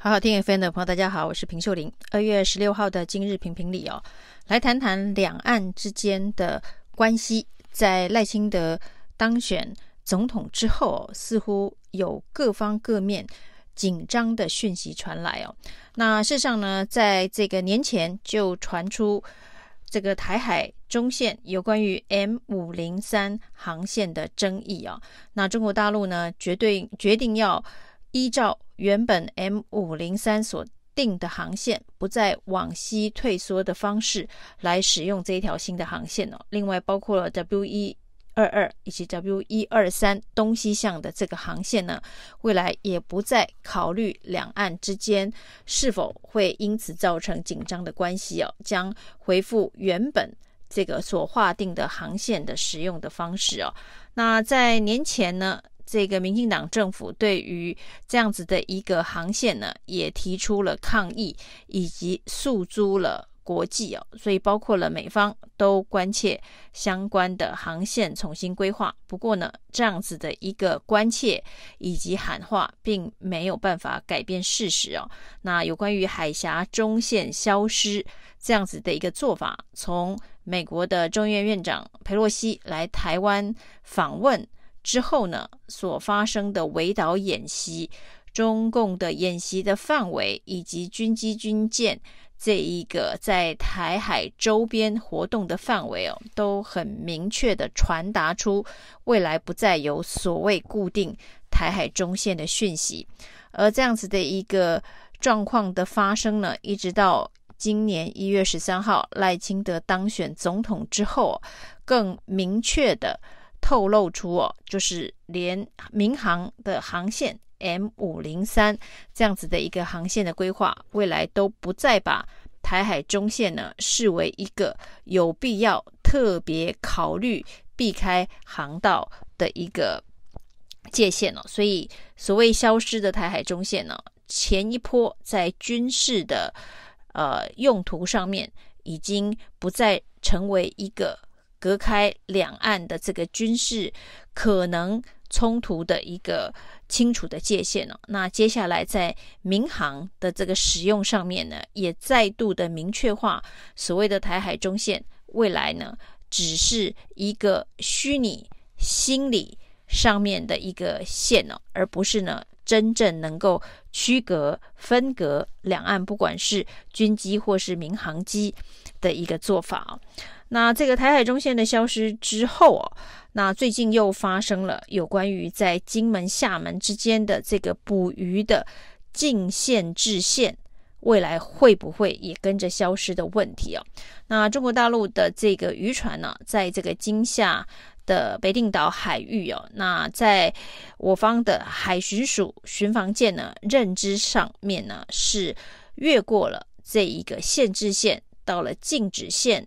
好好听 FM 的朋友，大家好，我是平秀玲。二月十六号的今日评评理哦，来谈谈两岸之间的关系。在赖清德当选总统之后，似乎有各方各面紧张的讯息传来哦。那事实上呢，在这个年前就传出这个台海中线有关于 M 五零三航线的争议啊。那中国大陆呢，绝对决定要依照原本 M 五零三所定的航线，不再往西退缩的方式来使用这一条新的航线哦。另外，包括了 W 一二二以及 W 一二三东西向的这个航线呢，未来也不再考虑两岸之间是否会因此造成紧张的关系哦，将恢复原本这个所划定的航线的使用的方式哦。那在年前呢，这个民进党政府对于这样子的一个航线呢，也提出了抗议，以及诉诸了国际哦，所以包括了美方都关切相关的航线重新规划。不过呢，这样子的一个关切以及喊话，并没有办法改变事实哦。那有关于海峡中线消失这样子的一个做法，从美国的众议院院长裴洛西来台湾访问。之后呢，所发生的围岛演习，中共的演习的范围以及军机军舰这一个在台海周边活动的范围哦，都很明确地传达出未来不再有所谓固定台海中线的讯息。而这样子的一个状况的发生呢，一直到今年一月十三号赖清德当选总统之后，更明确的。透露出哦，就是连民航的航线 M 五零三这样子的一个航线的规划，未来都不再把台海中线呢视为一个有必要特别考虑避开航道的一个界限了。所以，所谓消失的台海中线呢，前一波在军事的呃用途上面，已经不再成为一个。隔开两岸的这个军事可能冲突的一个清楚的界限了。那接下来在民航的这个使用上面呢，也再度的明确化所谓的台海中线，未来呢只是一个虚拟心理上面的一个线呢，而不是呢真正能够区隔分隔两岸，不管是军机或是民航机的一个做法。那这个台海中线的消失之后哦，那最近又发生了有关于在金门、厦门之间的这个捕鱼的禁限制线，未来会不会也跟着消失的问题哦？那中国大陆的这个渔船呢，在这个金厦的北定岛海域哦，那在我方的海巡署巡防舰呢，认知上面呢是越过了这一个限制线，到了禁止线。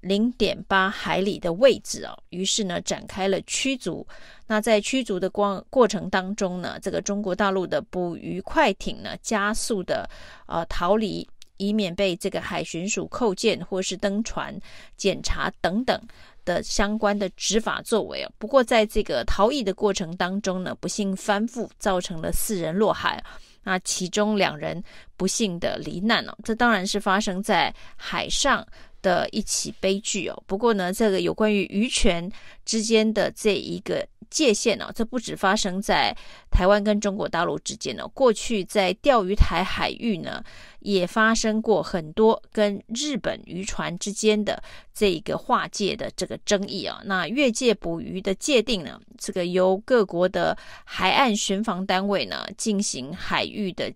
零点八海里的位置哦，于是呢展开了驱逐。那在驱逐的过过程当中呢，这个中国大陆的捕鱼快艇呢加速的呃逃离，以免被这个海巡署扣件或是登船检查等等的相关的执法作为哦。不过在这个逃逸的过程当中呢，不幸翻覆，造成了四人落海，那其中两人不幸的罹难哦。这当然是发生在海上。的一起悲剧哦。不过呢，这个有关于渔权之间的这一个界限呢，这不止发生在台湾跟中国大陆之间呢。过去在钓鱼台海域呢，也发生过很多跟日本渔船之间的这一个划界的这个争议啊。那越界捕鱼的界定呢，这个由各国的海岸巡防单位呢进行海域的。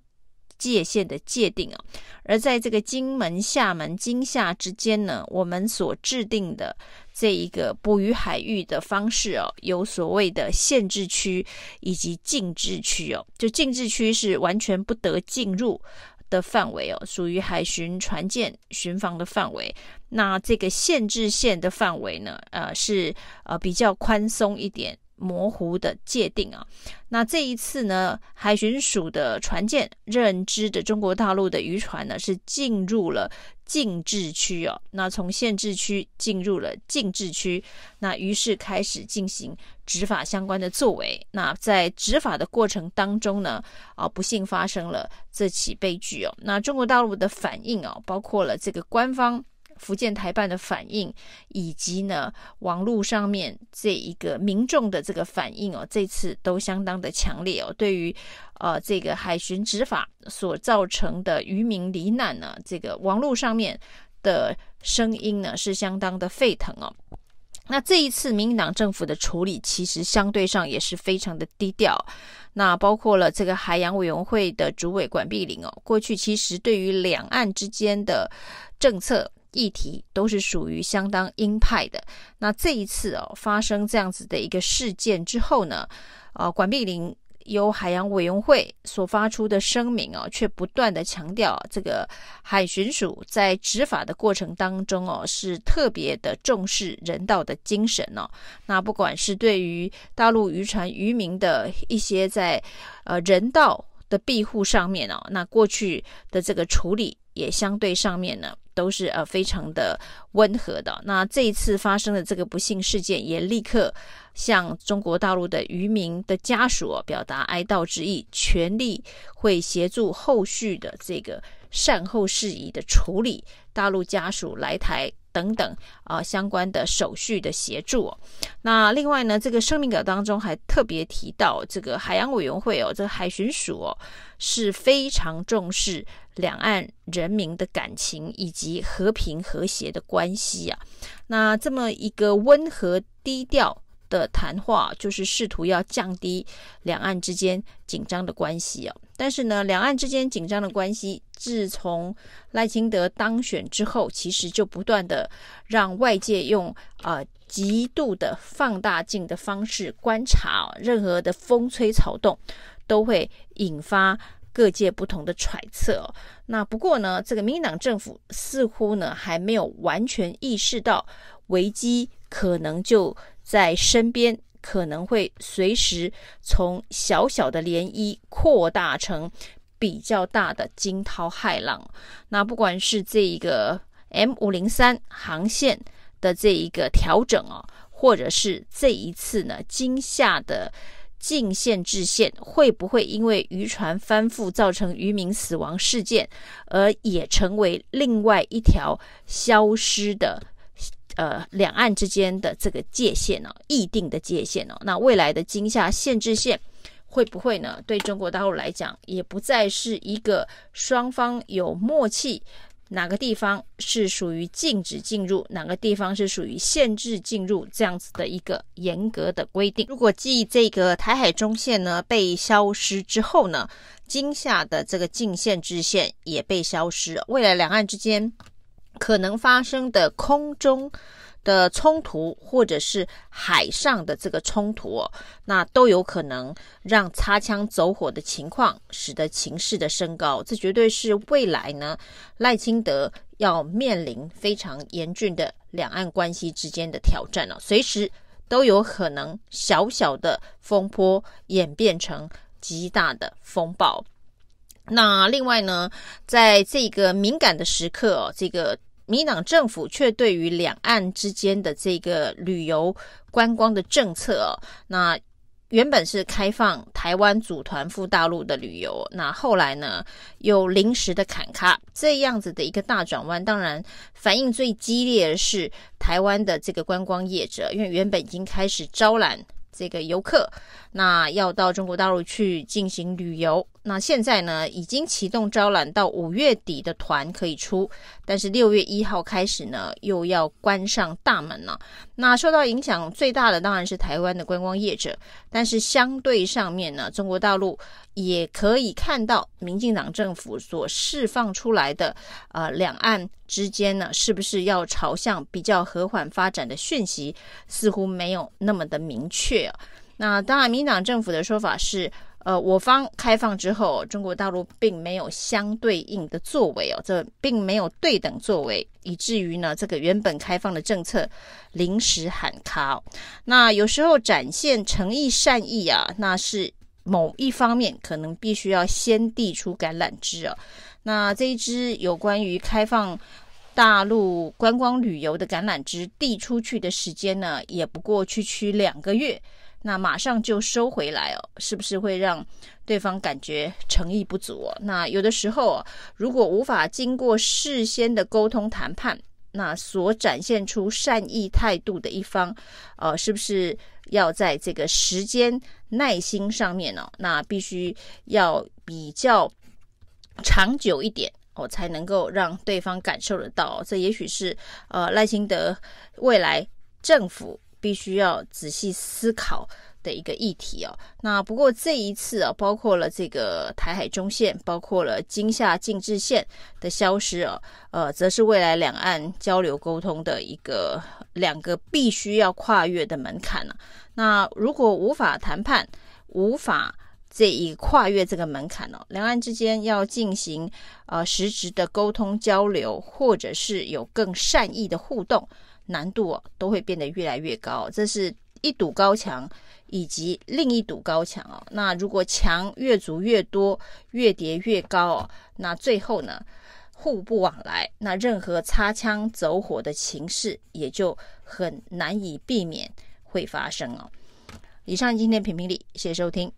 界限的界定啊，而在这个金门、厦门、金厦之间呢，我们所制定的这一个捕鱼海域的方式哦，有所谓的限制区以及禁制区哦。就禁制区是完全不得进入的范围哦，属于海巡船舰巡防的范围。那这个限制线的范围呢，呃，是呃比较宽松一点。模糊的界定啊。那这一次呢，海巡署的船舰认知的中国大陆的渔船呢，是进入了禁制区哦。那从限制区进入了禁制区，那于是开始进行执法相关的作为。那在执法的过程当中呢，啊，不幸发生了这起悲剧哦。那中国大陆的反应哦，包括了这个官方。福建台办的反应，以及呢网络上面这一个民众的这个反应哦，这次都相当的强烈哦。对于呃这个海巡执法所造成的渔民罹难呢，这个网络上面的声音呢是相当的沸腾哦。那这一次民进党政府的处理其实相对上也是非常的低调。那包括了这个海洋委员会的主委管碧玲哦，过去其实对于两岸之间的政策。议题都是属于相当鹰派的。那这一次哦，发生这样子的一个事件之后呢，呃，管碧玲由海洋委员会所发出的声明哦，却不断的强调这个海巡署在执法的过程当中哦，是特别的重视人道的精神哦。那不管是对于大陆渔船渔民的一些在呃人道的庇护上面哦，那过去的这个处理也相对上面呢。都是呃非常的温和的。那这一次发生的这个不幸事件，也立刻向中国大陆的渔民的家属表达哀悼之意，全力会协助后续的这个善后事宜的处理，大陆家属来台等等啊、相关的手续的协助。那另外呢，这个声明稿当中还特别提到，这个海洋委员会哦，这个海巡署哦是非常重视。两岸人民的感情以及和平和谐的关系啊，那这么一个温和低调的谈话，就是试图要降低两岸之间紧张的关系啊。但是呢，两岸之间紧张的关系，自从赖清德当选之后，其实就不断的让外界用呃极度的放大镜的方式观察，任何的风吹草动都会引发。各界不同的揣测，那不过呢，这个民进党政府似乎呢还没有完全意识到危机可能就在身边，可能会随时从小小的涟漪扩大成比较大的惊涛骇浪。那不管是这一个 M 五零三航线的这一个调整啊，或者是这一次呢惊吓的。禁限制限会不会因为渔船翻覆造成渔民死亡事件，而也成为另外一条消失的呃两岸之间的这个界限呢？议定的界限哦，那未来的惊吓限制线会不会呢？对中国大陆来讲，也不再是一个双方有默契。哪个地方是属于禁止进入，哪个地方是属于限制进入，这样子的一个严格的规定。如果继这个台海中线呢被消失之后呢，惊吓的这个禁限制线也被消失，未来两岸之间可能发生的空中。的冲突，或者是海上的这个冲突哦，那都有可能让擦枪走火的情况使得情势的升高，这绝对是未来呢赖清德要面临非常严峻的两岸关系之间的挑战哦，随时都有可能小小的风波演变成极大的风暴。那另外呢，在这个敏感的时刻哦，这个。民党政府却对于两岸之间的这个旅游观光的政策哦，那原本是开放台湾组团赴大陆的旅游，那后来呢又临时的砍卡，这样子的一个大转弯，当然反应最激烈的是台湾的这个观光业者，因为原本已经开始招揽这个游客，那要到中国大陆去进行旅游。那现在呢，已经启动招揽到五月底的团可以出，但是六月一号开始呢，又要关上大门了。那受到影响最大的当然是台湾的观光业者，但是相对上面呢，中国大陆也可以看到，民进党政府所释放出来的，呃，两岸之间呢，是不是要朝向比较和缓发展的讯息，似乎没有那么的明确。那当然，民进党政府的说法是。呃，我方开放之后，中国大陆并没有相对应的作为哦，这并没有对等作为，以至于呢，这个原本开放的政策临时喊卡。那有时候展现诚意善意啊，那是某一方面可能必须要先递出橄榄枝哦。那这一支有关于开放大陆观光旅游的橄榄枝递出去的时间呢，也不过区区两个月。那马上就收回来哦，是不是会让对方感觉诚意不足哦？那有的时候，如果无法经过事先的沟通谈判，那所展现出善意态度的一方，呃，是不是要在这个时间耐心上面呢？那必须要比较长久一点哦，才能够让对方感受得到。这也许是呃赖清德未来政府。必须要仔细思考的一个议题哦。那不过这一次啊，包括了这个台海中线，包括了金厦禁制线的消失哦，呃，则是未来两岸交流沟通的一个两个必须要跨越的门槛了。那如果无法谈判，无法这一跨越这个门槛哦，两岸之间要进行呃实质的沟通交流，或者是有更善意的互动。难度哦，都会变得越来越高，这是一堵高墙，以及另一堵高墙哦。那如果墙越筑越多，越叠越高哦，那最后呢，互不往来，那任何擦枪走火的情势也就很难以避免会发生哦。以上今天评评理，谢谢收听。